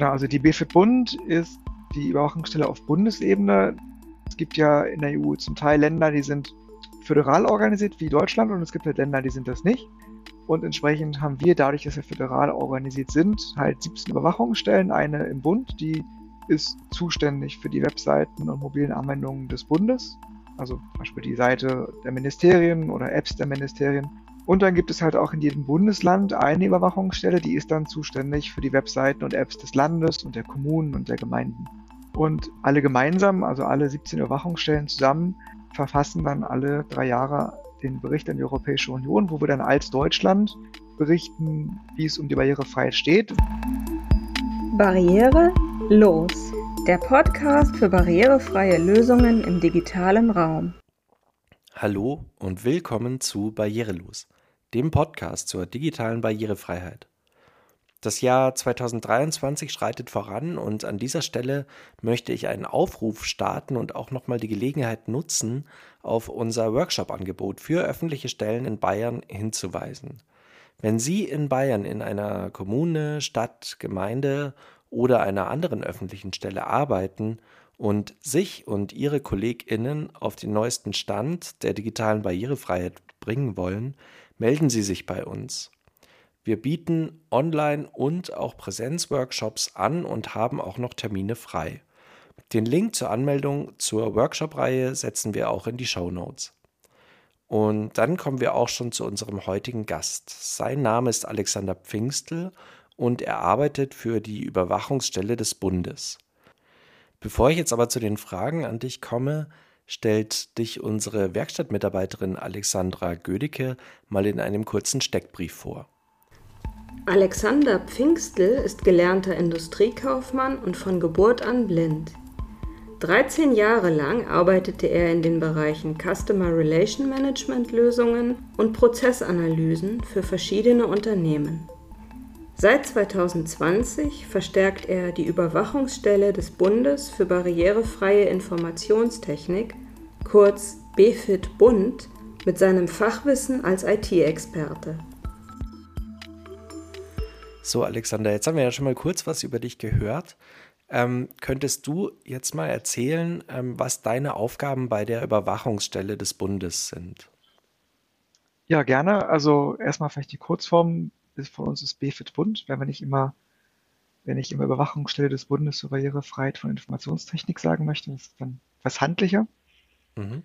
Genau, also die BFIT Bund ist die Überwachungsstelle auf Bundesebene. Es gibt ja in der EU zum Teil Länder, die sind föderal organisiert wie Deutschland und es gibt halt Länder, die sind das nicht. Und entsprechend haben wir, dadurch, dass wir föderal organisiert sind, halt 17 Überwachungsstellen. Eine im Bund, die ist zuständig für die Webseiten und mobilen Anwendungen des Bundes. Also zum Beispiel die Seite der Ministerien oder Apps der Ministerien. Und dann gibt es halt auch in jedem Bundesland eine Überwachungsstelle, die ist dann zuständig für die Webseiten und Apps des Landes und der Kommunen und der Gemeinden. Und alle gemeinsam, also alle 17 Überwachungsstellen zusammen, verfassen dann alle drei Jahre den Bericht an die Europäische Union, wo wir dann als Deutschland berichten, wie es um die Barrierefreiheit steht. Barriere los. Der Podcast für barrierefreie Lösungen im digitalen Raum. Hallo und willkommen zu Barrierelos, dem Podcast zur digitalen Barrierefreiheit. Das Jahr 2023 schreitet voran und an dieser Stelle möchte ich einen Aufruf starten und auch nochmal die Gelegenheit nutzen, auf unser Workshop-Angebot für öffentliche Stellen in Bayern hinzuweisen. Wenn Sie in Bayern in einer Kommune, Stadt, Gemeinde oder einer anderen öffentlichen Stelle arbeiten und sich und Ihre KollegInnen auf den neuesten Stand der digitalen Barrierefreiheit bringen wollen, melden Sie sich bei uns. Wir bieten Online- und auch Präsenzworkshops an und haben auch noch Termine frei. Den Link zur Anmeldung zur Workshop-Reihe setzen wir auch in die Show Notes. Und dann kommen wir auch schon zu unserem heutigen Gast. Sein Name ist Alexander Pfingstel und er arbeitet für die Überwachungsstelle des Bundes. Bevor ich jetzt aber zu den Fragen an dich komme, stellt dich unsere Werkstattmitarbeiterin Alexandra Gödicke mal in einem kurzen Steckbrief vor. Alexander Pfingstl ist gelernter Industriekaufmann und von Geburt an blind. 13 Jahre lang arbeitete er in den Bereichen Customer Relation Management Lösungen und Prozessanalysen für verschiedene Unternehmen. Seit 2020 verstärkt er die Überwachungsstelle des Bundes für barrierefreie Informationstechnik, kurz BFIT Bund, mit seinem Fachwissen als IT-Experte. So, Alexander, jetzt haben wir ja schon mal kurz was über dich gehört. Ähm, könntest du jetzt mal erzählen, ähm, was deine Aufgaben bei der Überwachungsstelle des Bundes sind? Ja, gerne. Also erstmal vielleicht die Kurzform ist von uns ist BFIT Bund, wenn wir nicht immer, wenn ich immer Überwachungsstelle des Bundes zur Barrierefreiheit von Informationstechnik sagen möchte, das ist dann was handlicher. Mhm.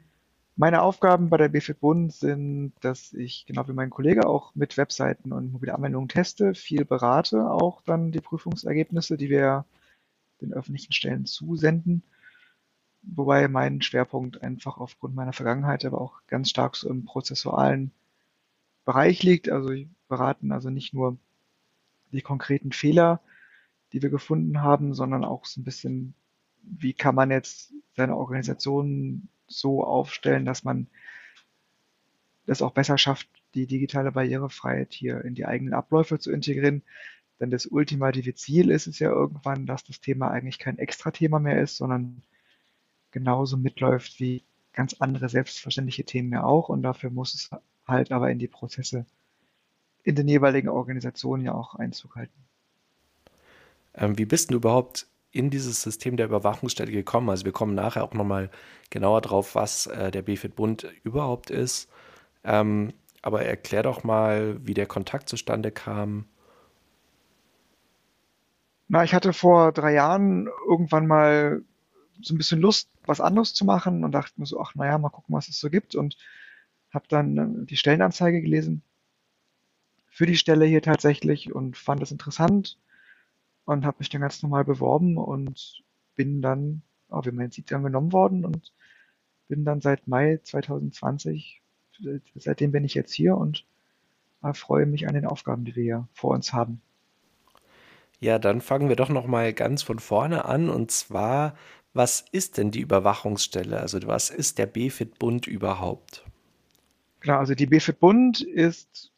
Meine Aufgaben bei der BFIT Bund sind, dass ich genau wie mein Kollege auch mit Webseiten und mobile Anwendungen teste, viel berate, auch dann die Prüfungsergebnisse, die wir den öffentlichen Stellen zusenden. Wobei mein Schwerpunkt einfach aufgrund meiner Vergangenheit, aber auch ganz stark so im prozessualen Bereich liegt. Also wir beraten also nicht nur die konkreten Fehler, die wir gefunden haben, sondern auch so ein bisschen, wie kann man jetzt seine Organisation so aufstellen, dass man das auch besser schafft, die digitale Barrierefreiheit hier in die eigenen Abläufe zu integrieren. Denn das ultimative Ziel ist es ja irgendwann, dass das Thema eigentlich kein Extra-Thema mehr ist, sondern genauso mitläuft wie ganz andere selbstverständliche Themen ja auch. Und dafür muss es halt aber in die Prozesse in den jeweiligen Organisationen ja auch Einzug halten. Ähm, wie bist du überhaupt in dieses System der Überwachungsstelle gekommen? Also wir kommen nachher auch nochmal genauer drauf, was äh, der BFIT-Bund überhaupt ist. Ähm, aber erklär doch mal, wie der Kontakt zustande kam. Na, ich hatte vor drei Jahren irgendwann mal so ein bisschen Lust, was anderes zu machen und dachte mir so, ach naja, mal gucken, was es so gibt. Und habe dann äh, die Stellenanzeige gelesen für die Stelle hier tatsächlich und fand es interessant und habe mich dann ganz normal beworben und bin dann, oh, wie man sieht, dann genommen worden und bin dann seit Mai 2020, seitdem bin ich jetzt hier und äh, freue mich an den Aufgaben, die wir hier vor uns haben. Ja, dann fangen wir doch noch mal ganz von vorne an und zwar, was ist denn die Überwachungsstelle? Also was ist der BFIT Bund überhaupt? Genau, also die BFIT Bund ist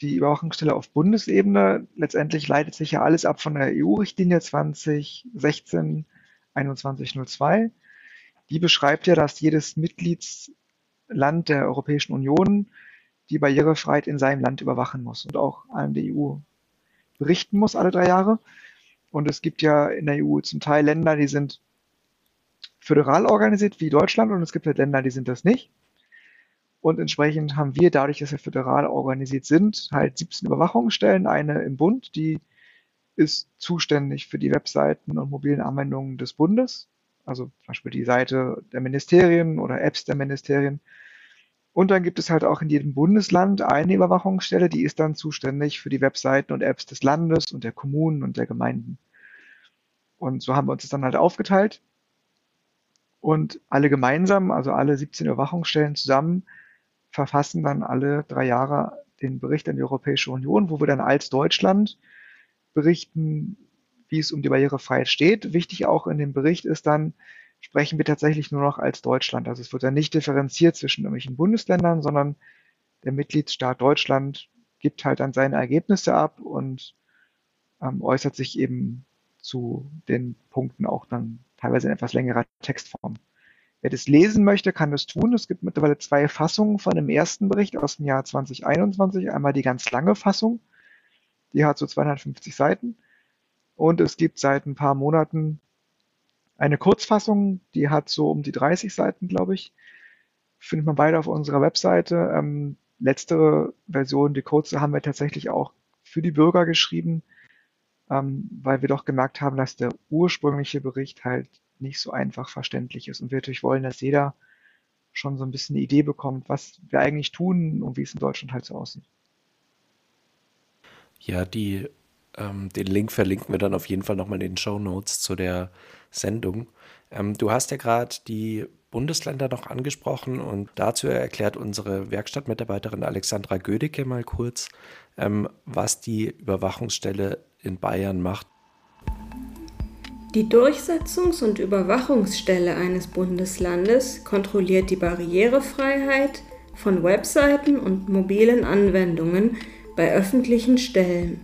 die Überwachungsstelle auf Bundesebene. Letztendlich leitet sich ja alles ab von der EU-Richtlinie 2016 2102. Die beschreibt ja, dass jedes Mitgliedsland der Europäischen Union die Barrierefreiheit in seinem Land überwachen muss und auch an die EU berichten muss alle drei Jahre. Und es gibt ja in der EU zum Teil Länder, die sind föderal organisiert wie Deutschland und es gibt halt Länder, die sind das nicht. Und entsprechend haben wir, dadurch, dass wir föderal organisiert sind, halt 17 Überwachungsstellen. Eine im Bund, die ist zuständig für die Webseiten und mobilen Anwendungen des Bundes. Also zum Beispiel die Seite der Ministerien oder Apps der Ministerien. Und dann gibt es halt auch in jedem Bundesland eine Überwachungsstelle, die ist dann zuständig für die Webseiten und Apps des Landes und der Kommunen und der Gemeinden. Und so haben wir uns das dann halt aufgeteilt. Und alle gemeinsam, also alle 17 Überwachungsstellen zusammen, verfassen dann alle drei Jahre den Bericht an die Europäische Union, wo wir dann als Deutschland berichten, wie es um die Barrierefreiheit steht. Wichtig auch in dem Bericht ist dann, sprechen wir tatsächlich nur noch als Deutschland. Also es wird dann nicht differenziert zwischen irgendwelchen Bundesländern, sondern der Mitgliedsstaat Deutschland gibt halt dann seine Ergebnisse ab und ähm, äußert sich eben zu den Punkten auch dann teilweise in etwas längerer Textform. Wer das lesen möchte, kann das tun. Es gibt mittlerweile zwei Fassungen von dem ersten Bericht aus dem Jahr 2021. Einmal die ganz lange Fassung, die hat so 250 Seiten. Und es gibt seit ein paar Monaten eine Kurzfassung, die hat so um die 30 Seiten, glaube ich. Findet man beide auf unserer Webseite. Ähm, letztere Version, die kurze, haben wir tatsächlich auch für die Bürger geschrieben, ähm, weil wir doch gemerkt haben, dass der ursprüngliche Bericht halt nicht so einfach verständlich ist. Und wir natürlich wollen, dass jeder schon so ein bisschen eine Idee bekommt, was wir eigentlich tun und wie es in Deutschland halt so aussieht. Ja, die, ähm, den Link verlinken wir dann auf jeden Fall nochmal in den Show Notes zu der Sendung. Ähm, du hast ja gerade die Bundesländer noch angesprochen und dazu erklärt unsere Werkstattmitarbeiterin Alexandra Gödecke mal kurz, ähm, was die Überwachungsstelle in Bayern macht. Die Durchsetzungs- und Überwachungsstelle eines Bundeslandes kontrolliert die Barrierefreiheit von Webseiten und mobilen Anwendungen bei öffentlichen Stellen.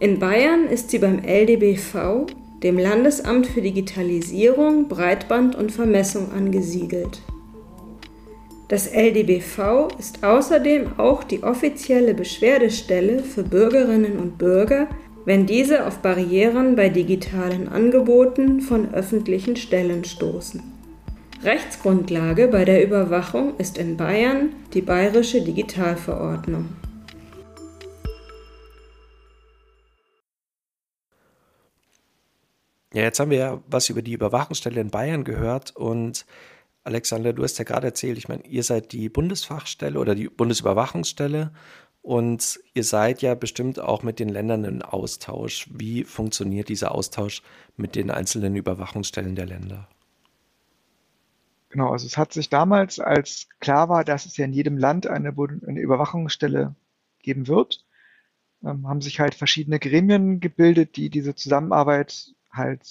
In Bayern ist sie beim LDBV, dem Landesamt für Digitalisierung, Breitband und Vermessung, angesiedelt. Das LDBV ist außerdem auch die offizielle Beschwerdestelle für Bürgerinnen und Bürger wenn diese auf Barrieren bei digitalen Angeboten von öffentlichen Stellen stoßen. Rechtsgrundlage bei der Überwachung ist in Bayern die Bayerische Digitalverordnung. Ja, jetzt haben wir ja was über die Überwachungsstelle in Bayern gehört und Alexander, du hast ja gerade erzählt, ich meine, ihr seid die Bundesfachstelle oder die Bundesüberwachungsstelle und ihr seid ja bestimmt auch mit den Ländern in Austausch. Wie funktioniert dieser Austausch mit den einzelnen Überwachungsstellen der Länder? Genau, also es hat sich damals, als klar war, dass es ja in jedem Land eine, eine Überwachungsstelle geben wird, ähm, haben sich halt verschiedene Gremien gebildet, die diese Zusammenarbeit halt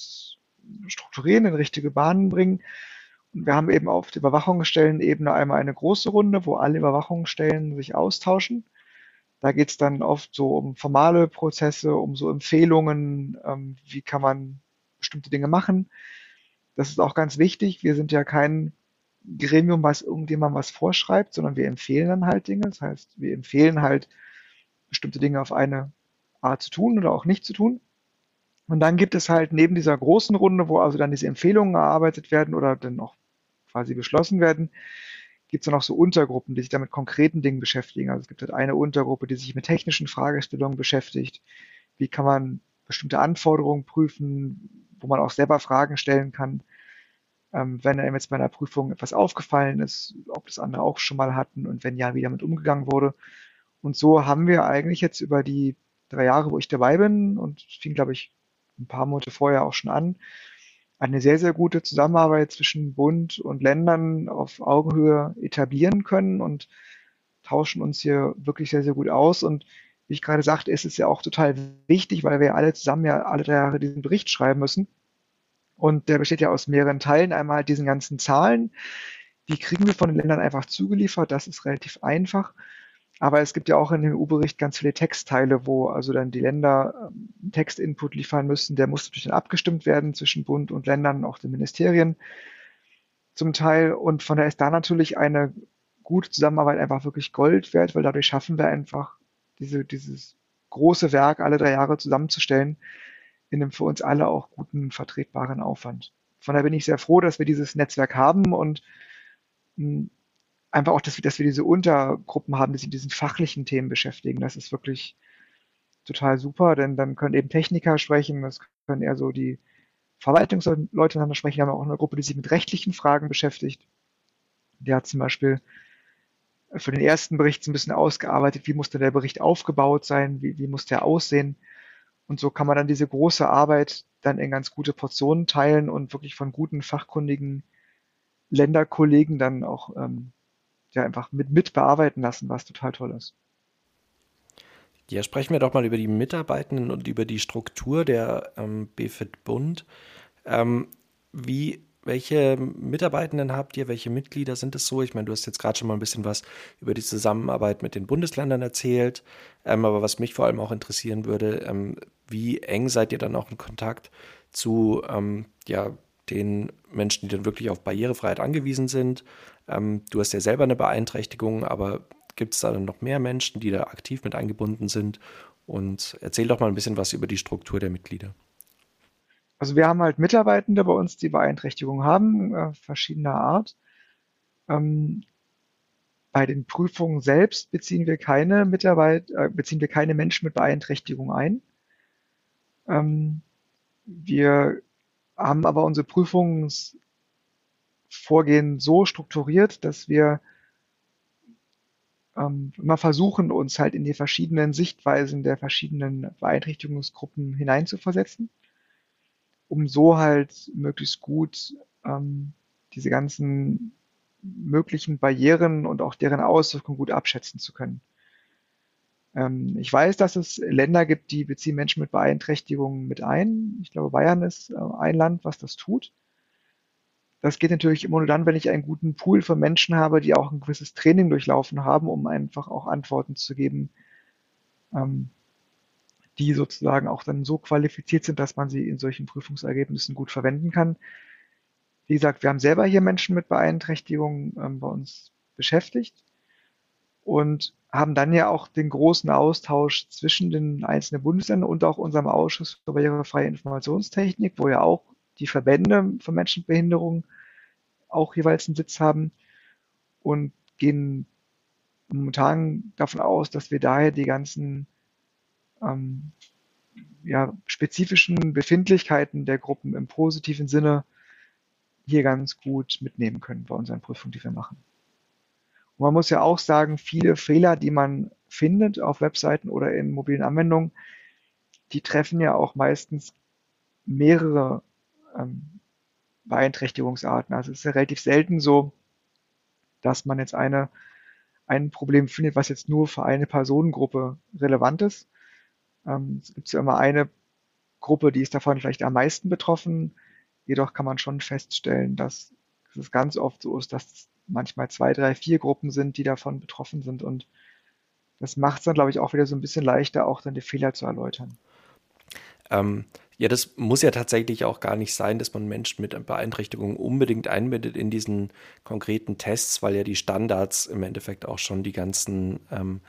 strukturieren, in richtige Bahnen bringen. Und wir haben eben auf der Überwachungsstellenebene einmal eine große Runde, wo alle Überwachungsstellen sich austauschen. Da geht es dann oft so um formale Prozesse, um so Empfehlungen, ähm, wie kann man bestimmte Dinge machen. Das ist auch ganz wichtig. Wir sind ja kein Gremium, was irgendjemandem was vorschreibt, sondern wir empfehlen dann halt Dinge. Das heißt, wir empfehlen halt bestimmte Dinge auf eine Art zu tun oder auch nicht zu tun. Und dann gibt es halt neben dieser großen Runde, wo also dann diese Empfehlungen erarbeitet werden oder dann auch quasi beschlossen werden, gibt es dann auch so Untergruppen, die sich damit konkreten Dingen beschäftigen. Also es gibt halt eine Untergruppe, die sich mit technischen Fragestellungen beschäftigt. Wie kann man bestimmte Anforderungen prüfen, wo man auch selber Fragen stellen kann, ähm, wenn einem jetzt bei einer Prüfung etwas aufgefallen ist, ob das andere auch schon mal hatten und wenn ja, wie damit umgegangen wurde. Und so haben wir eigentlich jetzt über die drei Jahre, wo ich dabei bin, und fing, glaube ich, ein paar Monate vorher auch schon an, eine sehr, sehr gute Zusammenarbeit zwischen Bund und Ländern auf Augenhöhe etablieren können und tauschen uns hier wirklich sehr, sehr gut aus. Und wie ich gerade sagte, ist es ja auch total wichtig, weil wir alle zusammen ja alle drei Jahre diesen Bericht schreiben müssen. Und der besteht ja aus mehreren Teilen. Einmal diesen ganzen Zahlen, die kriegen wir von den Ländern einfach zugeliefert. Das ist relativ einfach. Aber es gibt ja auch in dem EU-Bericht ganz viele Textteile, wo also dann die Länder ähm, Textinput liefern müssen. Der muss natürlich dann abgestimmt werden zwischen Bund und Ländern, auch den Ministerien zum Teil. Und von daher ist da natürlich eine gute Zusammenarbeit einfach wirklich Gold wert, weil dadurch schaffen wir einfach diese, dieses große Werk alle drei Jahre zusammenzustellen, in einem für uns alle auch guten, vertretbaren Aufwand. Von daher bin ich sehr froh, dass wir dieses Netzwerk haben und hm, einfach auch, dass wir, dass wir diese Untergruppen haben, die sich mit diesen fachlichen Themen beschäftigen. Das ist wirklich total super, denn dann können eben Techniker sprechen, das können eher so die Verwaltungsleute miteinander sprechen. Wir haben auch eine Gruppe, die sich mit rechtlichen Fragen beschäftigt. Der hat zum Beispiel für den ersten Bericht so ein bisschen ausgearbeitet, wie muss denn der Bericht aufgebaut sein, wie, wie muss der aussehen. Und so kann man dann diese große Arbeit dann in ganz gute Portionen teilen und wirklich von guten, fachkundigen Länderkollegen dann auch ähm, ja, einfach mit, mit bearbeiten lassen, was total toll ist. Ja, sprechen wir doch mal über die Mitarbeitenden und über die Struktur der ähm, BFIT Bund. Ähm, wie, welche Mitarbeitenden habt ihr? Welche Mitglieder sind es so? Ich meine, du hast jetzt gerade schon mal ein bisschen was über die Zusammenarbeit mit den Bundesländern erzählt. Ähm, aber was mich vor allem auch interessieren würde, ähm, wie eng seid ihr dann auch in Kontakt zu ähm, ja, den Menschen, die dann wirklich auf Barrierefreiheit angewiesen sind? Ähm, du hast ja selber eine Beeinträchtigung, aber gibt es da dann noch mehr Menschen, die da aktiv mit eingebunden sind? Und erzähl doch mal ein bisschen was über die Struktur der Mitglieder. Also wir haben halt Mitarbeitende bei uns, die Beeinträchtigungen haben, äh, verschiedener Art. Ähm, bei den Prüfungen selbst beziehen wir keine Mitarbeit, äh, beziehen wir keine Menschen mit Beeinträchtigung ein. Ähm, wir haben aber unsere Prüfungsvorgehen so strukturiert, dass wir ähm, immer versuchen, uns halt in die verschiedenen Sichtweisen der verschiedenen Beeinträchtigungsgruppen hineinzuversetzen, um so halt möglichst gut ähm, diese ganzen möglichen Barrieren und auch deren Auswirkungen gut abschätzen zu können. Ähm, ich weiß, dass es Länder gibt, die beziehen Menschen mit Beeinträchtigungen mit ein. Ich glaube, Bayern ist äh, ein Land, was das tut. Das geht natürlich immer nur dann, wenn ich einen guten Pool von Menschen habe, die auch ein gewisses Training durchlaufen haben, um einfach auch Antworten zu geben, ähm, die sozusagen auch dann so qualifiziert sind, dass man sie in solchen Prüfungsergebnissen gut verwenden kann. Wie gesagt, wir haben selber hier Menschen mit Beeinträchtigungen ähm, bei uns beschäftigt und haben dann ja auch den großen Austausch zwischen den einzelnen Bundesländern und auch unserem Ausschuss für barrierefreie Informationstechnik, wo ja auch die Verbände von Menschen mit Behinderung auch jeweils einen Sitz haben und gehen momentan davon aus, dass wir daher die ganzen ähm, ja, spezifischen Befindlichkeiten der Gruppen im positiven Sinne hier ganz gut mitnehmen können bei unseren Prüfungen, die wir machen. Und man muss ja auch sagen, viele Fehler, die man findet auf Webseiten oder in mobilen Anwendungen, die treffen ja auch meistens mehrere ähm, Beeinträchtigungsarten. Also es ist ja relativ selten so, dass man jetzt eine, ein Problem findet, was jetzt nur für eine Personengruppe relevant ist. Ähm, es gibt ja immer eine Gruppe, die ist davon vielleicht am meisten betroffen. Jedoch kann man schon feststellen, dass es ganz oft so ist, dass manchmal zwei, drei, vier Gruppen sind, die davon betroffen sind. Und das macht es dann, glaube ich, auch wieder so ein bisschen leichter, auch dann die Fehler zu erläutern. Ähm, ja, das muss ja tatsächlich auch gar nicht sein, dass man Menschen mit Beeinträchtigungen unbedingt einbindet in diesen konkreten Tests, weil ja die Standards im Endeffekt auch schon die ganzen ähm,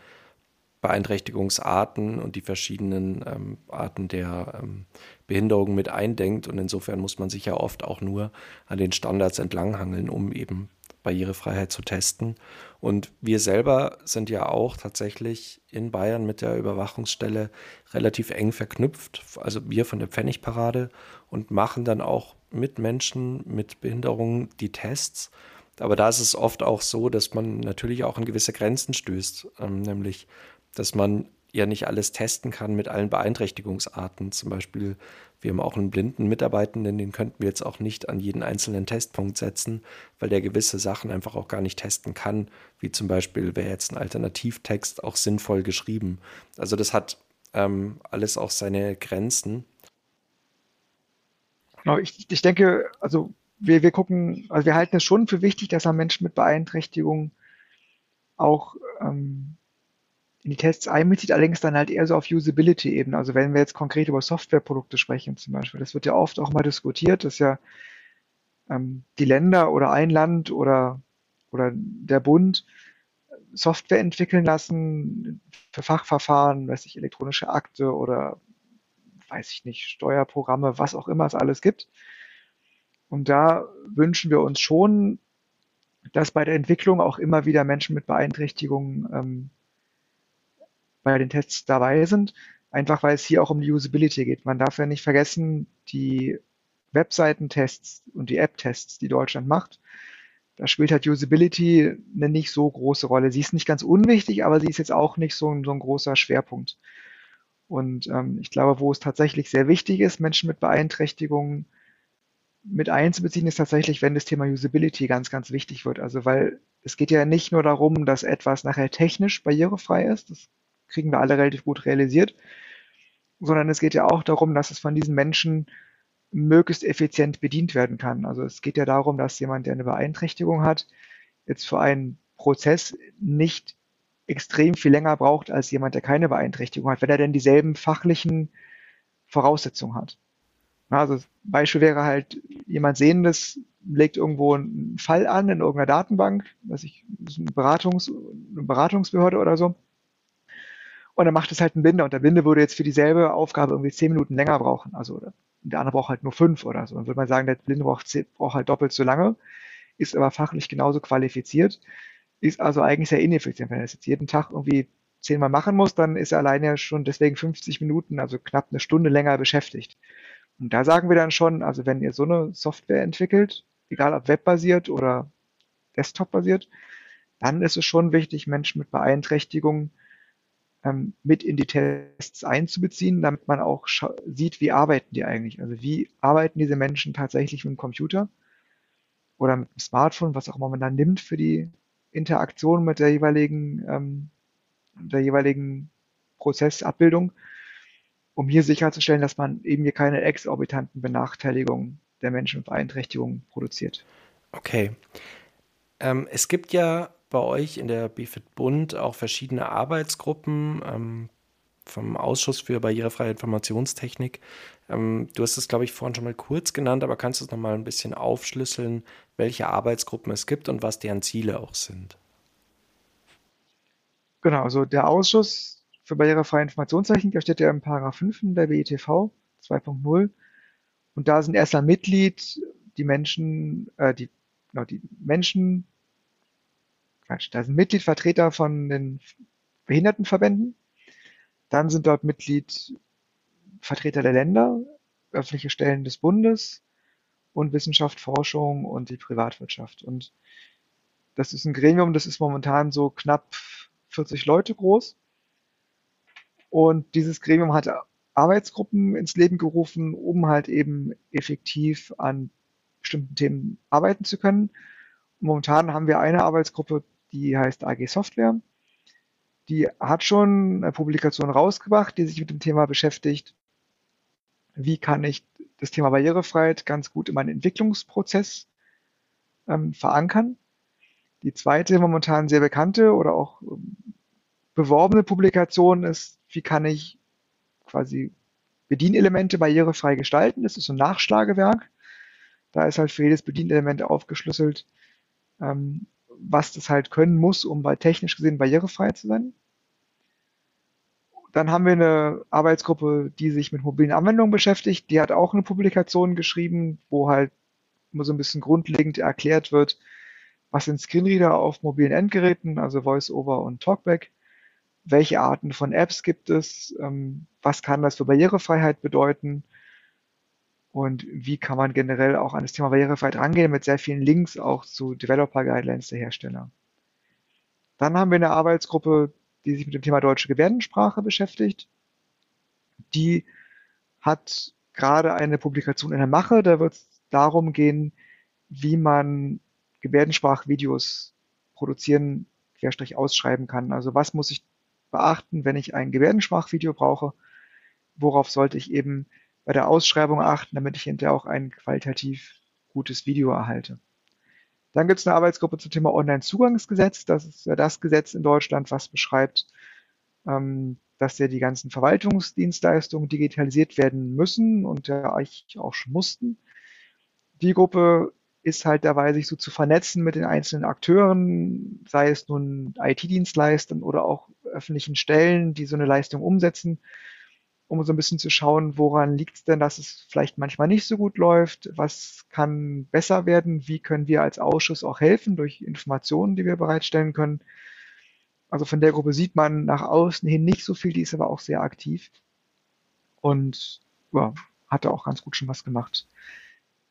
Beeinträchtigungsarten und die verschiedenen ähm, Arten der ähm, Behinderung mit eindenkt. Und insofern muss man sich ja oft auch nur an den Standards entlanghangeln, um eben Barrierefreiheit zu testen. Und wir selber sind ja auch tatsächlich in Bayern mit der Überwachungsstelle relativ eng verknüpft, also wir von der Pfennigparade und machen dann auch mit Menschen mit Behinderungen die Tests. Aber da ist es oft auch so, dass man natürlich auch an gewisse Grenzen stößt, ähm, nämlich dass man ja nicht alles testen kann mit allen Beeinträchtigungsarten. Zum Beispiel, wir haben auch einen blinden Mitarbeitenden, den könnten wir jetzt auch nicht an jeden einzelnen Testpunkt setzen, weil der gewisse Sachen einfach auch gar nicht testen kann, wie zum Beispiel, wäre jetzt ein Alternativtext auch sinnvoll geschrieben. Also das hat ähm, alles auch seine Grenzen. Genau, ich, ich denke, also wir, wir gucken, also wir halten es schon für wichtig, dass ein Menschen mit Beeinträchtigung auch ähm, in die Tests einbezieht, allerdings dann halt eher so auf Usability-Ebene. Also wenn wir jetzt konkret über Softwareprodukte sprechen zum Beispiel, das wird ja oft auch mal diskutiert, dass ja ähm, die Länder oder ein Land oder, oder der Bund Software entwickeln lassen für Fachverfahren, weiß ich, elektronische Akte oder weiß ich nicht, Steuerprogramme, was auch immer es alles gibt. Und da wünschen wir uns schon, dass bei der Entwicklung auch immer wieder Menschen mit Beeinträchtigungen ähm, bei den Tests dabei sind, einfach weil es hier auch um die Usability geht. Man darf ja nicht vergessen, die Webseitentests und die App-Tests, die Deutschland macht, da spielt halt Usability eine nicht so große Rolle. Sie ist nicht ganz unwichtig, aber sie ist jetzt auch nicht so ein, so ein großer Schwerpunkt. Und ähm, ich glaube, wo es tatsächlich sehr wichtig ist, Menschen mit Beeinträchtigungen mit einzubeziehen, ist tatsächlich, wenn das Thema Usability ganz, ganz wichtig wird. Also weil es geht ja nicht nur darum, dass etwas nachher technisch barrierefrei ist, das kriegen wir alle relativ gut realisiert, sondern es geht ja auch darum, dass es von diesen Menschen möglichst effizient bedient werden kann. Also es geht ja darum, dass jemand, der eine Beeinträchtigung hat, jetzt für einen Prozess nicht extrem viel länger braucht als jemand, der keine Beeinträchtigung hat, wenn er denn dieselben fachlichen Voraussetzungen hat. Also Beispiel wäre halt, jemand Sehendes legt irgendwo einen Fall an in irgendeiner Datenbank, was ich, eine, Beratungs, eine Beratungsbehörde oder so. Und dann macht es halt ein Binder und der Blinde würde jetzt für dieselbe Aufgabe irgendwie zehn Minuten länger brauchen. Also der andere braucht halt nur fünf oder so. Dann würde man sagen, der Blinde braucht, braucht halt doppelt so lange, ist aber fachlich genauso qualifiziert, ist also eigentlich sehr ineffizient. Wenn er das jetzt jeden Tag irgendwie zehnmal machen muss, dann ist er alleine schon deswegen 50 Minuten, also knapp eine Stunde länger beschäftigt. Und da sagen wir dann schon, also wenn ihr so eine Software entwickelt, egal ob webbasiert oder desktop-basiert, dann ist es schon wichtig, Menschen mit Beeinträchtigungen ähm, mit in die Tests einzubeziehen, damit man auch sieht, wie arbeiten die eigentlich. Also wie arbeiten diese Menschen tatsächlich mit dem Computer oder mit dem Smartphone, was auch immer man dann nimmt für die Interaktion mit der jeweiligen, ähm, der jeweiligen Prozessabbildung, um hier sicherzustellen, dass man eben hier keine exorbitanten Benachteiligungen der Menschen mit Beeinträchtigungen produziert. Okay. Ähm, es gibt ja bei euch in der BFIT Bund auch verschiedene Arbeitsgruppen ähm, vom Ausschuss für barrierefreie Informationstechnik. Ähm, du hast es, glaube ich, vorhin schon mal kurz genannt, aber kannst du es nochmal ein bisschen aufschlüsseln, welche Arbeitsgruppen es gibt und was deren Ziele auch sind? Genau, also der Ausschuss für barrierefreie Informationstechnik, der steht ja im Paragraph 5 der BITV 2.0 und da sind erstmal Mitglied die Menschen, äh, die, genau, die Menschen, Quatsch, da sind Mitglied Vertreter von den Behindertenverbänden. Dann sind dort Mitglied Vertreter der Länder, öffentliche Stellen des Bundes und Wissenschaft, Forschung und die Privatwirtschaft. Und das ist ein Gremium, das ist momentan so knapp 40 Leute groß. Und dieses Gremium hat Arbeitsgruppen ins Leben gerufen, um halt eben effektiv an bestimmten Themen arbeiten zu können. Momentan haben wir eine Arbeitsgruppe, die heißt AG Software. Die hat schon eine Publikation rausgebracht, die sich mit dem Thema beschäftigt. Wie kann ich das Thema Barrierefreiheit ganz gut in meinen Entwicklungsprozess ähm, verankern? Die zweite momentan sehr bekannte oder auch ähm, beworbene Publikation ist, wie kann ich quasi Bedienelemente barrierefrei gestalten? Das ist so ein Nachschlagewerk. Da ist halt für jedes Bedienelement aufgeschlüsselt, ähm, was das halt können muss, um bei technisch gesehen barrierefrei zu sein. Dann haben wir eine Arbeitsgruppe, die sich mit mobilen Anwendungen beschäftigt. Die hat auch eine Publikation geschrieben, wo halt immer so ein bisschen grundlegend erklärt wird, was sind Screenreader auf mobilen Endgeräten, also VoiceOver und Talkback, welche Arten von Apps gibt es, ähm, was kann das für Barrierefreiheit bedeuten und wie kann man generell auch an das Thema Barrierefreiheit rangehen mit sehr vielen Links auch zu Developer Guidelines der Hersteller. Dann haben wir eine Arbeitsgruppe, die sich mit dem Thema deutsche Gebärdensprache beschäftigt. Die hat gerade eine Publikation in der Mache. Da wird es darum gehen, wie man Gebärdensprachvideos produzieren, querstrich ausschreiben kann. Also was muss ich beachten, wenn ich ein Gebärdensprachvideo brauche? Worauf sollte ich eben bei der Ausschreibung achten, damit ich hinterher auch ein qualitativ gutes Video erhalte. Dann gibt es eine Arbeitsgruppe zum Thema Online-Zugangsgesetz. Das ist ja das Gesetz in Deutschland, was beschreibt, ähm, dass ja die ganzen Verwaltungsdienstleistungen digitalisiert werden müssen und ja eigentlich auch schon mussten. Die Gruppe ist halt dabei, sich so zu vernetzen mit den einzelnen Akteuren, sei es nun IT-Dienstleistern oder auch öffentlichen Stellen, die so eine Leistung umsetzen um so ein bisschen zu schauen, woran liegt es denn, dass es vielleicht manchmal nicht so gut läuft, was kann besser werden, wie können wir als Ausschuss auch helfen durch Informationen, die wir bereitstellen können. Also von der Gruppe sieht man nach außen hin nicht so viel, die ist aber auch sehr aktiv und ja, hatte auch ganz gut schon was gemacht.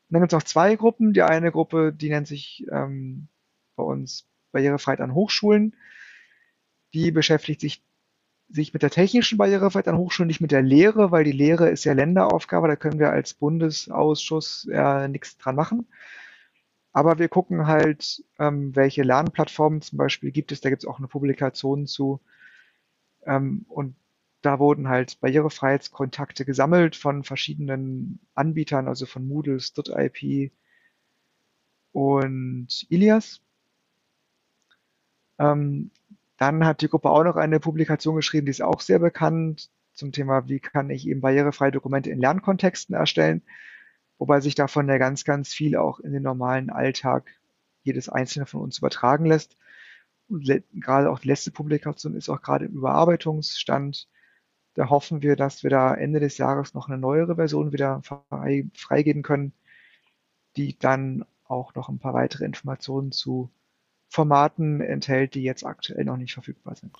Und dann gibt es noch zwei Gruppen. Die eine Gruppe, die nennt sich ähm, bei uns Barrierefreiheit an Hochschulen. Die beschäftigt sich sich mit der technischen Barrierefreiheit an Hochschulen, nicht mit der Lehre, weil die Lehre ist ja Länderaufgabe, da können wir als Bundesausschuss ja nichts dran machen. Aber wir gucken halt, ähm, welche Lernplattformen zum Beispiel gibt es. Da gibt es auch eine Publikation zu. Ähm, und da wurden halt Barrierefreiheitskontakte gesammelt von verschiedenen Anbietern, also von Moodle, StudIP und Ilias. Ähm, dann hat die Gruppe auch noch eine Publikation geschrieben, die ist auch sehr bekannt zum Thema, wie kann ich eben barrierefreie Dokumente in Lernkontexten erstellen, wobei sich davon ja ganz, ganz viel auch in den normalen Alltag jedes einzelne von uns übertragen lässt. Und gerade auch die letzte Publikation ist auch gerade im Überarbeitungsstand. Da hoffen wir, dass wir da Ende des Jahres noch eine neuere Version wieder freigeben können, die dann auch noch ein paar weitere Informationen zu Formaten enthält, die jetzt aktuell noch nicht verfügbar sind.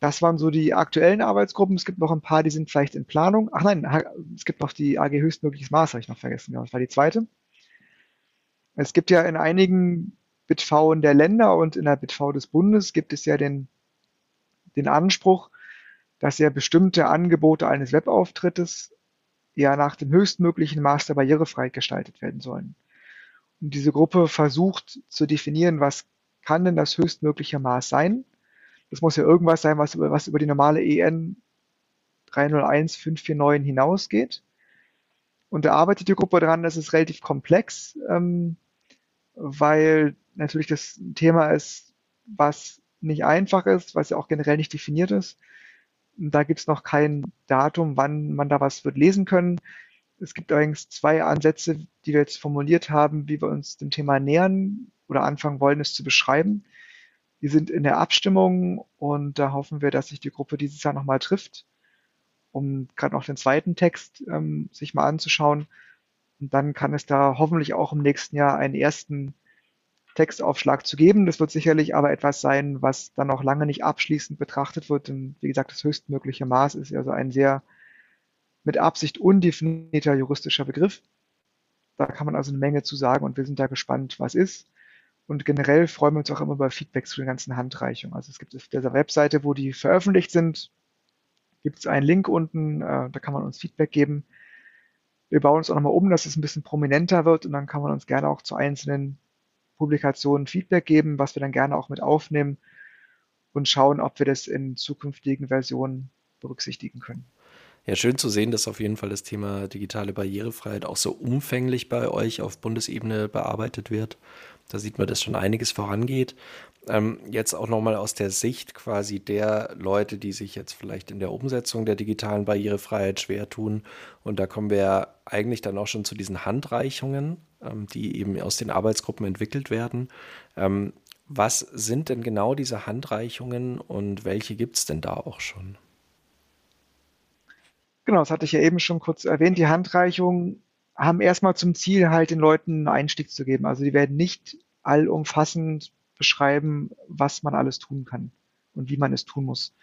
Das waren so die aktuellen Arbeitsgruppen. Es gibt noch ein paar, die sind vielleicht in Planung. Ach nein, es gibt noch die AG höchstmögliches Maß, habe ich noch vergessen. Ja, das war die zweite. Es gibt ja in einigen BitV der Länder und in der BitV des Bundes gibt es ja den, den Anspruch, dass ja bestimmte Angebote eines Webauftrittes ja nach dem höchstmöglichen Maß der Barrierefreiheit gestaltet werden sollen. Und diese Gruppe versucht zu definieren, was kann denn das höchstmögliche Maß sein. Das muss ja irgendwas sein, was über, was über die normale EN 301549 hinausgeht. Und da arbeitet die Gruppe daran, das ist relativ komplex, ähm, weil natürlich das Thema ist, was nicht einfach ist, was ja auch generell nicht definiert ist. Da gibt es noch kein Datum, wann man da was wird lesen können. Es gibt allerdings zwei Ansätze, die wir jetzt formuliert haben, wie wir uns dem Thema nähern oder anfangen wollen, es zu beschreiben. Die sind in der Abstimmung und da hoffen wir, dass sich die Gruppe dieses Jahr nochmal trifft, um gerade noch den zweiten Text ähm, sich mal anzuschauen. Und dann kann es da hoffentlich auch im nächsten Jahr einen ersten Textaufschlag zu geben. Das wird sicherlich aber etwas sein, was dann noch lange nicht abschließend betrachtet wird. Denn wie gesagt, das höchstmögliche Maß ist also ein sehr mit Absicht undefinierter juristischer Begriff. Da kann man also eine Menge zu sagen und wir sind da gespannt, was ist. Und generell freuen wir uns auch immer über Feedback zu den ganzen Handreichungen. Also es gibt auf dieser Webseite, wo die veröffentlicht sind, gibt es einen Link unten, äh, da kann man uns Feedback geben. Wir bauen uns auch nochmal um, dass es ein bisschen prominenter wird und dann kann man uns gerne auch zu einzelnen Publikationen Feedback geben, was wir dann gerne auch mit aufnehmen und schauen, ob wir das in zukünftigen Versionen berücksichtigen können. Ja, schön zu sehen, dass auf jeden Fall das Thema digitale Barrierefreiheit auch so umfänglich bei euch auf Bundesebene bearbeitet wird. Da sieht man, dass schon einiges vorangeht. Ähm, jetzt auch nochmal aus der Sicht quasi der Leute, die sich jetzt vielleicht in der Umsetzung der digitalen Barrierefreiheit schwer tun. Und da kommen wir eigentlich dann auch schon zu diesen Handreichungen, ähm, die eben aus den Arbeitsgruppen entwickelt werden. Ähm, was sind denn genau diese Handreichungen und welche gibt es denn da auch schon? Genau, das hatte ich ja eben schon kurz erwähnt. Die Handreichungen haben erstmal zum Ziel, halt den Leuten einen Einstieg zu geben. Also die werden nicht allumfassend beschreiben, was man alles tun kann und wie man es tun muss.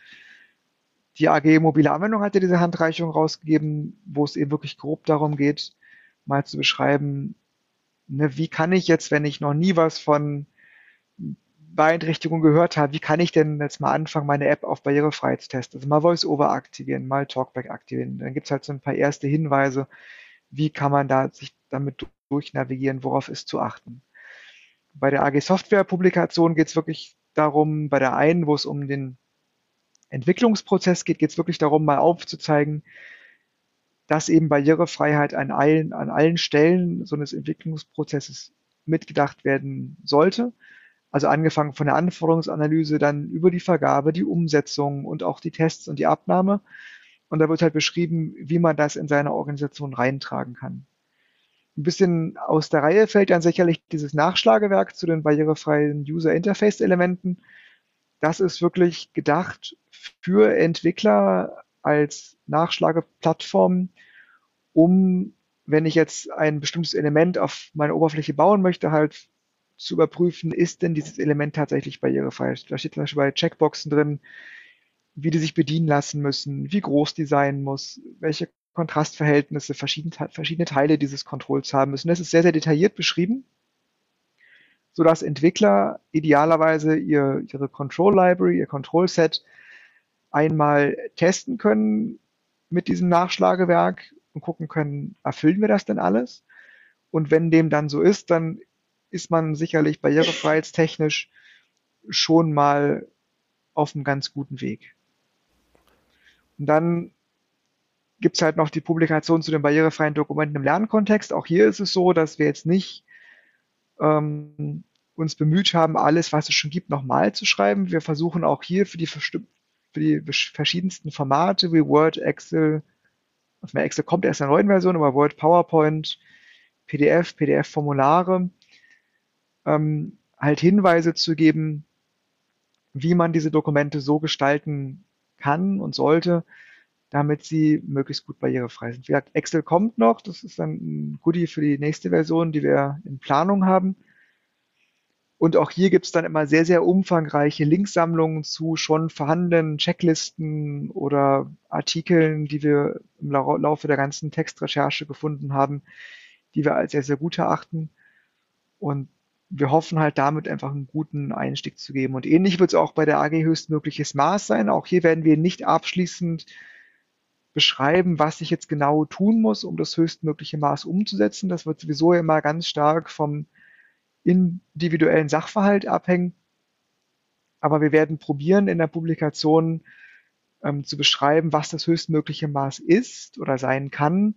Die AG Mobile Anwendung hat ja diese Handreichung rausgegeben, wo es eben wirklich grob darum geht, mal zu beschreiben, ne, wie kann ich jetzt, wenn ich noch nie was von Beeinträchtigung gehört habe, wie kann ich denn jetzt mal anfangen, meine App auf Barrierefreiheit zu testen? Also mal VoiceOver aktivieren, mal Talkback aktivieren. Dann gibt es halt so ein paar erste Hinweise, wie kann man da sich damit durchnavigieren, worauf ist zu achten. Bei der AG Software Publikation geht es wirklich darum, bei der einen, wo es um den Entwicklungsprozess geht, geht es wirklich darum, mal aufzuzeigen, dass eben Barrierefreiheit an allen, an allen Stellen so eines Entwicklungsprozesses mitgedacht werden sollte. Also angefangen von der Anforderungsanalyse, dann über die Vergabe, die Umsetzung und auch die Tests und die Abnahme. Und da wird halt beschrieben, wie man das in seine Organisation reintragen kann. Ein bisschen aus der Reihe fällt dann sicherlich dieses Nachschlagewerk zu den barrierefreien User Interface Elementen. Das ist wirklich gedacht für Entwickler, als Nachschlageplattform, um, wenn ich jetzt ein bestimmtes Element auf meiner Oberfläche bauen möchte, halt zu überprüfen, ist denn dieses Element tatsächlich barrierefrei. Da steht zum Beispiel bei Checkboxen drin, wie die sich bedienen lassen müssen, wie groß die sein muss, welche Kontrastverhältnisse verschiedene, verschiedene Teile dieses Controls haben müssen. Das ist sehr, sehr detailliert beschrieben, sodass Entwickler idealerweise ihr, ihre Control Library, ihr Control Set einmal testen können mit diesem Nachschlagewerk und gucken können, erfüllen wir das denn alles? Und wenn dem dann so ist, dann ist man sicherlich barrierefreiheitstechnisch schon mal auf einem ganz guten Weg. Und dann gibt es halt noch die Publikation zu den barrierefreien Dokumenten im Lernkontext. Auch hier ist es so, dass wir jetzt nicht ähm, uns bemüht haben, alles, was es schon gibt, nochmal zu schreiben. Wir versuchen auch hier für die, für die verschiedensten Formate wie Word, Excel, mehr Excel kommt erst in der neuen Version, aber Word, PowerPoint, PDF, PDF-Formulare, ähm, halt Hinweise zu geben, wie man diese Dokumente so gestalten kann und sollte, damit sie möglichst gut barrierefrei sind. Wie gesagt, Excel kommt noch, das ist dann ein Goodie für die nächste Version, die wir in Planung haben. Und auch hier gibt es dann immer sehr, sehr umfangreiche Linksammlungen zu schon vorhandenen Checklisten oder Artikeln, die wir im Laufe der ganzen Textrecherche gefunden haben, die wir als sehr, sehr gut erachten. Und wir hoffen halt damit einfach einen guten Einstieg zu geben. Und ähnlich wird es auch bei der AG höchstmögliches Maß sein. Auch hier werden wir nicht abschließend beschreiben, was ich jetzt genau tun muss, um das höchstmögliche Maß umzusetzen. Das wird sowieso immer ganz stark vom individuellen Sachverhalt abhängen. Aber wir werden probieren, in der Publikation ähm, zu beschreiben, was das höchstmögliche Maß ist oder sein kann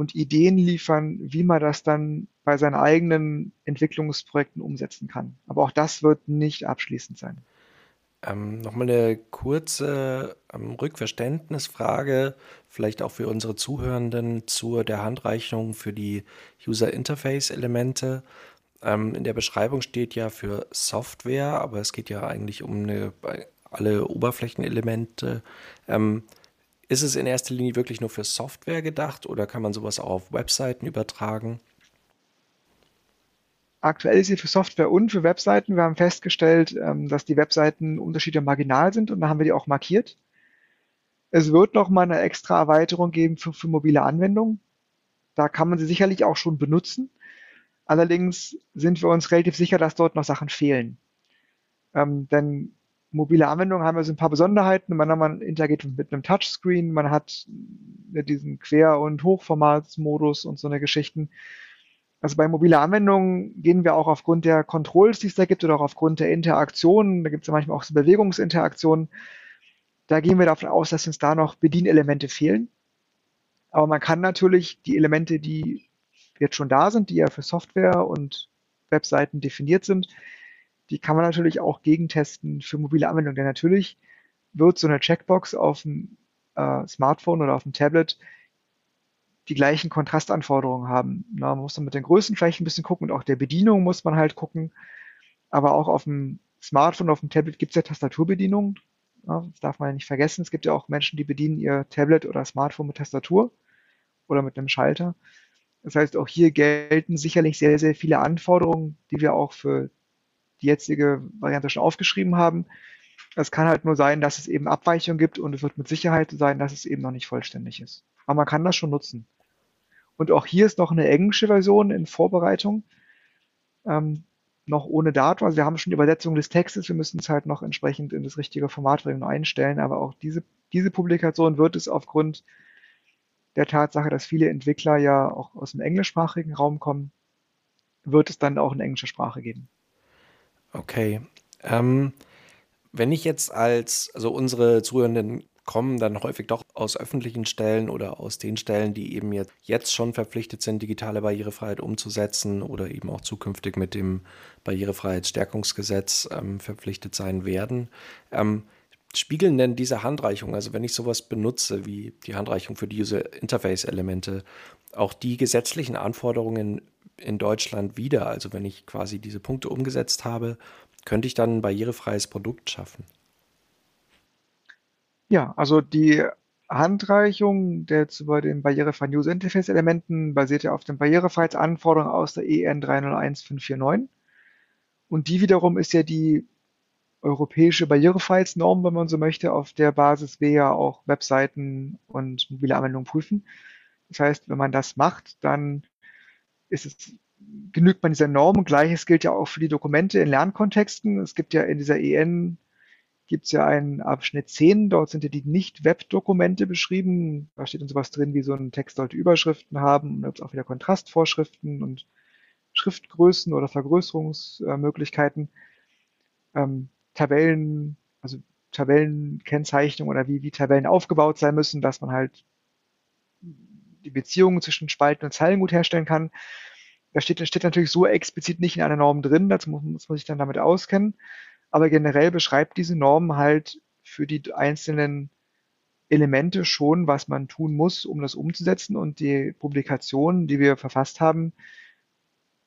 und Ideen liefern, wie man das dann bei seinen eigenen Entwicklungsprojekten umsetzen kann. Aber auch das wird nicht abschließend sein. Ähm, Nochmal eine kurze ähm, Rückverständnisfrage, vielleicht auch für unsere Zuhörenden zur der Handreichung für die User Interface Elemente. Ähm, in der Beschreibung steht ja für Software, aber es geht ja eigentlich um eine, alle Oberflächenelemente. Ähm, ist es in erster Linie wirklich nur für Software gedacht oder kann man sowas auch auf Webseiten übertragen? Aktuell ist sie für Software und für Webseiten. Wir haben festgestellt, ähm, dass die Webseiten Unterschiede marginal sind und da haben wir die auch markiert. Es wird noch mal eine extra Erweiterung geben für, für mobile Anwendungen. Da kann man sie sicherlich auch schon benutzen. Allerdings sind wir uns relativ sicher, dass dort noch Sachen fehlen. Ähm, denn mobile Anwendungen haben also ein paar Besonderheiten. Man, man interagiert mit einem Touchscreen, man hat diesen Quer- und Hochformatsmodus und so eine Geschichten. Also bei mobile Anwendungen gehen wir auch aufgrund der Controls, die es da gibt, oder auch aufgrund der Interaktionen, da gibt es ja manchmal auch so Bewegungsinteraktionen, da gehen wir davon aus, dass uns da noch Bedienelemente fehlen. Aber man kann natürlich die Elemente, die jetzt schon da sind, die ja für Software und Webseiten definiert sind, die kann man natürlich auch gegentesten für mobile Anwendungen. Denn natürlich wird so eine Checkbox auf dem äh, Smartphone oder auf dem Tablet die gleichen Kontrastanforderungen haben. Na, man muss dann mit den Größen vielleicht ein bisschen gucken und auch der Bedienung muss man halt gucken. Aber auch auf dem Smartphone, auf dem Tablet gibt es ja Tastaturbedienungen. Ja, das darf man ja nicht vergessen. Es gibt ja auch Menschen, die bedienen ihr Tablet oder Smartphone mit Tastatur oder mit einem Schalter. Das heißt, auch hier gelten sicherlich sehr, sehr viele Anforderungen, die wir auch für die jetzige Variante schon aufgeschrieben haben. Es kann halt nur sein, dass es eben Abweichungen gibt und es wird mit Sicherheit sein, dass es eben noch nicht vollständig ist. Aber man kann das schon nutzen. Und auch hier ist noch eine englische Version in Vorbereitung, ähm, noch ohne Datum. Also wir haben schon die Übersetzung des Textes, wir müssen es halt noch entsprechend in das richtige Format einstellen. Aber auch diese, diese Publikation wird es aufgrund der Tatsache, dass viele Entwickler ja auch aus dem englischsprachigen Raum kommen, wird es dann auch in englischer Sprache geben. Okay. Ähm, wenn ich jetzt als, also unsere Zuhörenden kommen dann häufig doch aus öffentlichen Stellen oder aus den Stellen, die eben jetzt, jetzt schon verpflichtet sind, digitale Barrierefreiheit umzusetzen oder eben auch zukünftig mit dem Barrierefreiheitsstärkungsgesetz ähm, verpflichtet sein werden. Ähm, spiegeln denn diese Handreichungen, also wenn ich sowas benutze wie die Handreichung für die User Interface Elemente, auch die gesetzlichen Anforderungen in Deutschland wieder? Also wenn ich quasi diese Punkte umgesetzt habe, könnte ich dann ein barrierefreies Produkt schaffen? Ja, also die Handreichung der zu bei den barrierefreien User Interface Elementen basiert ja auf den Barrierefreiheitsanforderungen aus der EN 301549. Und die wiederum ist ja die europäische Barrierefreiheitsnorm, wenn man so möchte, auf der Basis wir ja auch Webseiten und mobile Anwendungen prüfen. Das heißt, wenn man das macht, dann ist es, genügt man dieser Norm. Gleiches gilt ja auch für die Dokumente in Lernkontexten. Es gibt ja in dieser EN gibt es ja einen Abschnitt 10, dort sind ja die Nicht-Web-Dokumente beschrieben. Da steht dann sowas drin, wie so ein Text sollte Überschriften haben und jetzt auch wieder Kontrastvorschriften und Schriftgrößen oder Vergrößerungsmöglichkeiten. Ähm, Tabellen, also Tabellenkennzeichnung oder wie, wie Tabellen aufgebaut sein müssen, dass man halt die Beziehungen zwischen Spalten und Zeilen gut herstellen kann. Das steht, steht natürlich so explizit nicht in einer Norm drin, dazu muss, muss man sich dann damit auskennen. Aber generell beschreibt diese Norm halt für die einzelnen Elemente schon, was man tun muss, um das umzusetzen. Und die Publikationen, die wir verfasst haben,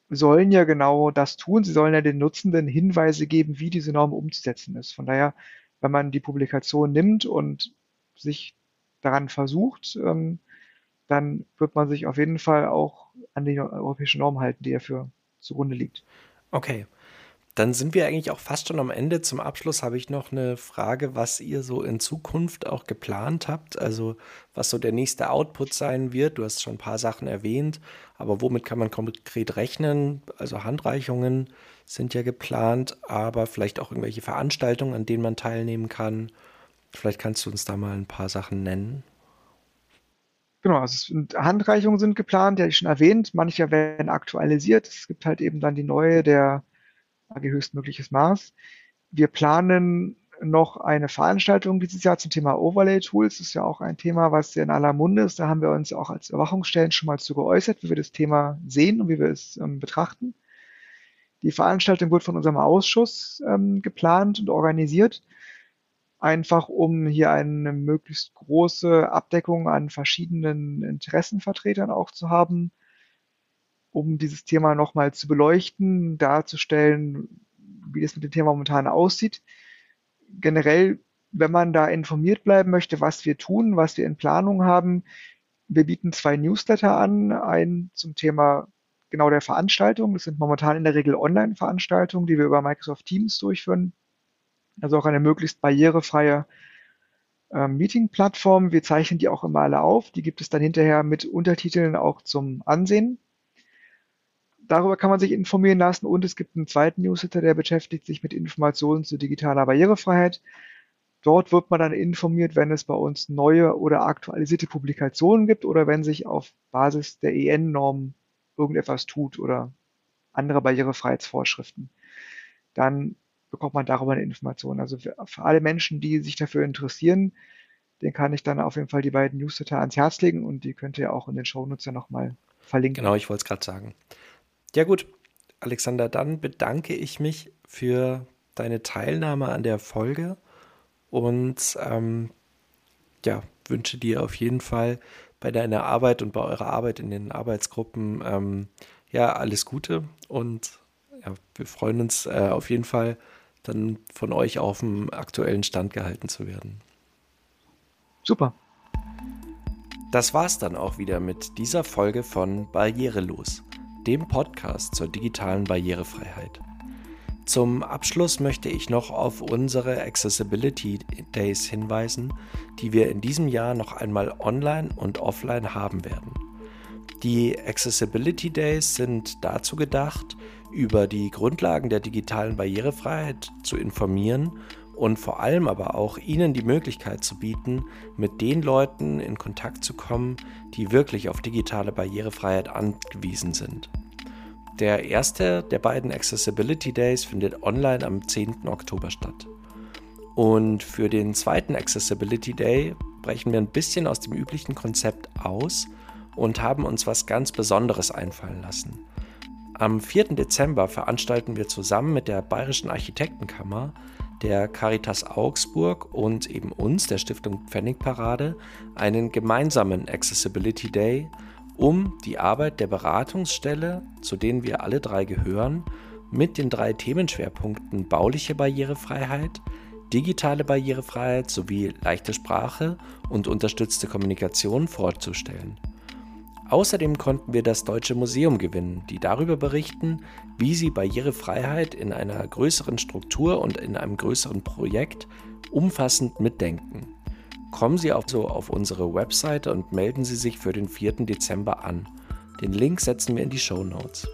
sollen ja genau das tun. Sie sollen ja den Nutzenden Hinweise geben, wie diese Norm umzusetzen ist. Von daher, wenn man die Publikation nimmt und sich daran versucht, ähm, dann wird man sich auf jeden Fall auch an die europäische Norm halten, die dafür zugrunde liegt. Okay. Dann sind wir eigentlich auch fast schon am Ende. Zum Abschluss habe ich noch eine Frage, was ihr so in Zukunft auch geplant habt. Also was so der nächste Output sein wird. Du hast schon ein paar Sachen erwähnt, aber womit kann man konkret rechnen? Also Handreichungen sind ja geplant, aber vielleicht auch irgendwelche Veranstaltungen, an denen man teilnehmen kann. Vielleicht kannst du uns da mal ein paar Sachen nennen. Genau, also Handreichungen sind geplant, die hatte ich schon erwähnt. Manche werden aktualisiert. Es gibt halt eben dann die neue, der AG höchstmögliches Maß. Wir planen noch eine Veranstaltung dieses Jahr zum Thema Overlay-Tools. Das ist ja auch ein Thema, was in aller Munde ist. Da haben wir uns auch als Überwachungsstellen schon mal zu geäußert, wie wir das Thema sehen und wie wir es ähm, betrachten. Die Veranstaltung wird von unserem Ausschuss ähm, geplant und organisiert, einfach um hier eine möglichst große Abdeckung an verschiedenen Interessenvertretern auch zu haben um dieses Thema nochmal zu beleuchten, darzustellen, wie es mit dem Thema momentan aussieht. Generell, wenn man da informiert bleiben möchte, was wir tun, was wir in Planung haben, wir bieten zwei Newsletter an, einen zum Thema genau der Veranstaltung. Das sind momentan in der Regel Online-Veranstaltungen, die wir über Microsoft Teams durchführen. Also auch eine möglichst barrierefreie äh, Meeting-Plattform. Wir zeichnen die auch immer alle auf. Die gibt es dann hinterher mit Untertiteln auch zum Ansehen darüber kann man sich informieren lassen und es gibt einen zweiten Newsletter, der beschäftigt sich mit Informationen zu digitaler Barrierefreiheit. Dort wird man dann informiert, wenn es bei uns neue oder aktualisierte Publikationen gibt oder wenn sich auf Basis der EN-Norm irgendetwas tut oder andere Barrierefreiheitsvorschriften. Dann bekommt man darüber eine Information. Also für, alle Menschen, die sich dafür interessieren, den kann ich dann auf jeden Fall die beiden Newsletter ans Herz legen und die könnt ihr auch in den Shownotes ja nochmal verlinken. Genau, ich wollte es gerade sagen. Ja gut, Alexander, dann bedanke ich mich für deine Teilnahme an der Folge und ähm, ja, wünsche dir auf jeden Fall bei deiner Arbeit und bei eurer Arbeit in den Arbeitsgruppen ähm, ja alles Gute und ja, wir freuen uns äh, auf jeden Fall dann von euch auf dem aktuellen Stand gehalten zu werden. Super. Das war's dann auch wieder mit dieser Folge von Barrierelos dem Podcast zur digitalen Barrierefreiheit. Zum Abschluss möchte ich noch auf unsere Accessibility Days hinweisen, die wir in diesem Jahr noch einmal online und offline haben werden. Die Accessibility Days sind dazu gedacht, über die Grundlagen der digitalen Barrierefreiheit zu informieren und vor allem aber auch ihnen die Möglichkeit zu bieten, mit den Leuten in Kontakt zu kommen, die wirklich auf digitale Barrierefreiheit angewiesen sind. Der erste der beiden Accessibility Days findet online am 10. Oktober statt. Und für den zweiten Accessibility Day brechen wir ein bisschen aus dem üblichen Konzept aus und haben uns was ganz Besonderes einfallen lassen. Am 4. Dezember veranstalten wir zusammen mit der Bayerischen Architektenkammer der Caritas Augsburg und eben uns, der Stiftung Pfennigparade, einen gemeinsamen Accessibility Day, um die Arbeit der Beratungsstelle, zu denen wir alle drei gehören, mit den drei Themenschwerpunkten bauliche Barrierefreiheit, digitale Barrierefreiheit sowie leichte Sprache und unterstützte Kommunikation vorzustellen. Außerdem konnten wir das Deutsche Museum gewinnen, die darüber berichten, wie sie Barrierefreiheit in einer größeren Struktur und in einem größeren Projekt umfassend mitdenken. Kommen Sie auch so auf unsere Webseite und melden Sie sich für den 4. Dezember an. Den Link setzen wir in die Show Notes.